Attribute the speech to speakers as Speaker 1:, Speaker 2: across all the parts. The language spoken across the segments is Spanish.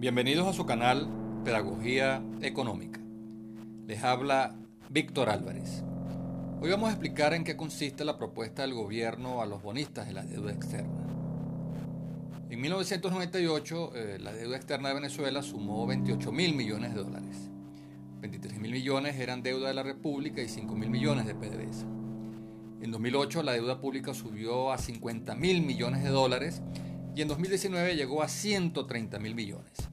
Speaker 1: Bienvenidos a su canal Pedagogía Económica. Les habla Víctor Álvarez. Hoy vamos a explicar en qué consiste la propuesta del gobierno a los bonistas de la deuda externa. En 1998, eh, la deuda externa de Venezuela sumó 28 mil millones de dólares. 23 mil millones eran deuda de la República y 5 mil millones de PDVSA. En 2008, la deuda pública subió a 50 mil millones de dólares y en 2019 llegó a 130 mil millones.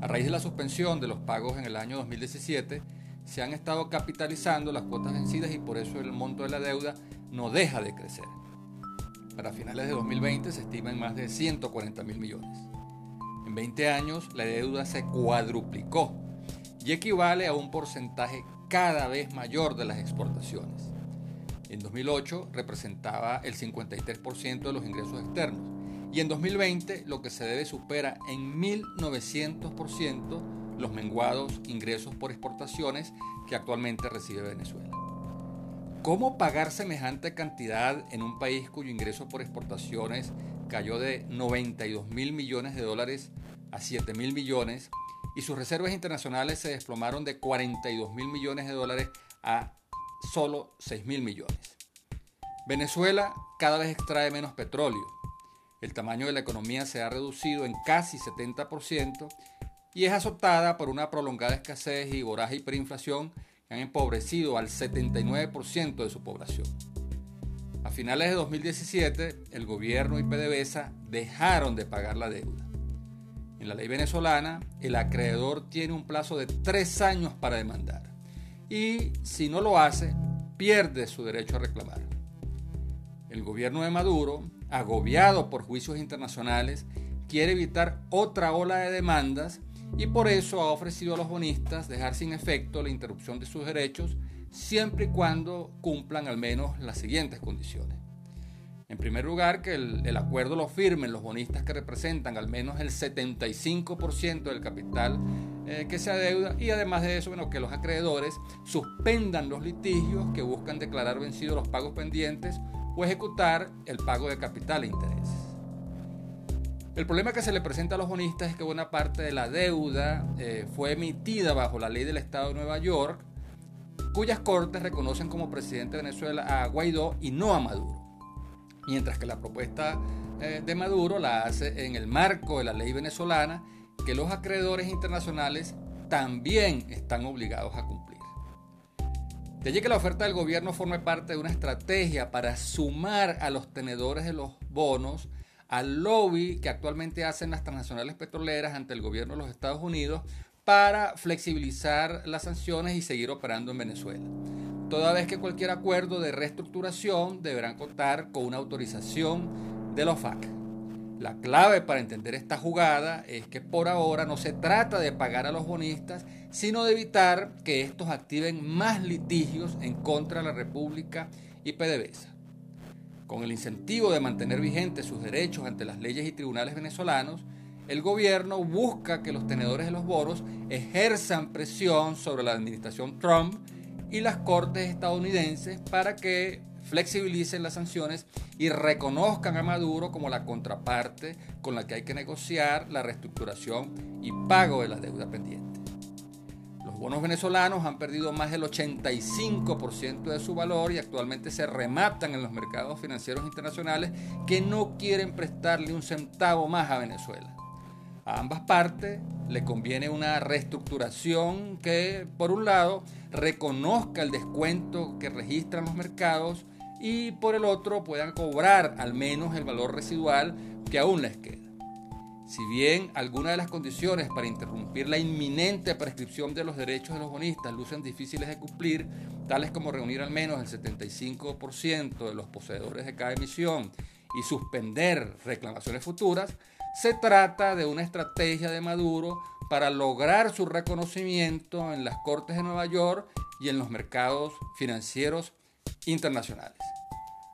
Speaker 1: A raíz de la suspensión de los pagos en el año 2017, se han estado capitalizando las cuotas vencidas y por eso el monto de la deuda no deja de crecer. Para finales de 2020 se estima en más de 140 mil millones. En 20 años la deuda se cuadruplicó y equivale a un porcentaje cada vez mayor de las exportaciones. En 2008 representaba el 53% de los ingresos externos y en 2020 lo que se debe supera en 1900% los menguados ingresos por exportaciones que actualmente recibe Venezuela. ¿Cómo pagar semejante cantidad en un país cuyo ingreso por exportaciones cayó de 92 mil millones de dólares a 7 mil millones y sus reservas internacionales se desplomaron de 42 mil millones de dólares a solo 6 mil millones? Venezuela cada vez extrae menos petróleo el tamaño de la economía se ha reducido en casi 70% y es azotada por una prolongada escasez y voraz hiperinflación que han empobrecido al 79% de su población. A finales de 2017, el gobierno y PDVSA dejaron de pagar la deuda. En la ley venezolana, el acreedor tiene un plazo de tres años para demandar y si no lo hace, pierde su derecho a reclamar. El gobierno de Maduro agobiado por juicios internacionales, quiere evitar otra ola de demandas y por eso ha ofrecido a los bonistas dejar sin efecto la interrupción de sus derechos siempre y cuando cumplan al menos las siguientes condiciones. En primer lugar, que el, acuerdo lo firmen los bonistas que representan al menos el 75% del capital eh, que se adeuda y además de eso, bueno, que los acreedores suspendan los litigios que buscan declarar vencidos los pagos pendientes o ejecutar el pago de capital e intereses. El problema que se le presenta a los bonistas es que buena parte de la deuda eh, fue emitida bajo la ley del Estado de Nueva York, cuyas cortes reconocen como presidente de Venezuela a Guaidó y no a Maduro. Mientras que la propuesta eh, de Maduro la hace en el marco de la ley venezolana, que los acreedores internacionales también están obligados a cumplir. De allí que la oferta del gobierno forme parte de una estrategia para sumar a los tenedores de los bonos al lobby que actualmente hacen las transnacionales petroleras ante el gobierno de los Estados Unidos para flexibilizar las sanciones y seguir operando en Venezuela. Toda vez que cualquier acuerdo de reestructuración deberán contar con una autorización de los FAC. La clave para entender esta jugada es que por ahora no se trata de pagar a los bonistas, sino de evitar que estos activen más litigios en contra de la República y PDVSA. Con el incentivo de mantener vigentes sus derechos ante las leyes y tribunales venezolanos, el gobierno busca que los tenedores de los bonos ejerzan presión sobre la administración Trump y las cortes estadounidenses para que flexibilicen las sanciones y reconozcan a Maduro como la contraparte con la que hay que negociar la reestructuración y pago de la deuda pendiente. Los bonos venezolanos han perdido más del 85% de su valor y actualmente se rematan en los mercados financieros internacionales que no quieren prestarle un centavo más a Venezuela. A ambas partes le conviene una reestructuración que, por un lado, reconozca el descuento que registran los mercados y por el otro puedan cobrar al menos el valor residual que aún les queda. Si bien algunas de las condiciones para interrumpir la inminente prescripción de los derechos de los bonistas lucen difíciles de cumplir, tales como reunir al menos el 75% de los poseedores de cada emisión y suspender reclamaciones futuras, se trata de una estrategia de Maduro para lograr su reconocimiento en las Cortes de Nueva York y en los mercados financieros internacionales.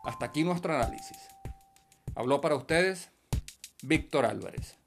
Speaker 1: Hasta aquí nuestro análisis. Habló para ustedes Víctor Álvarez.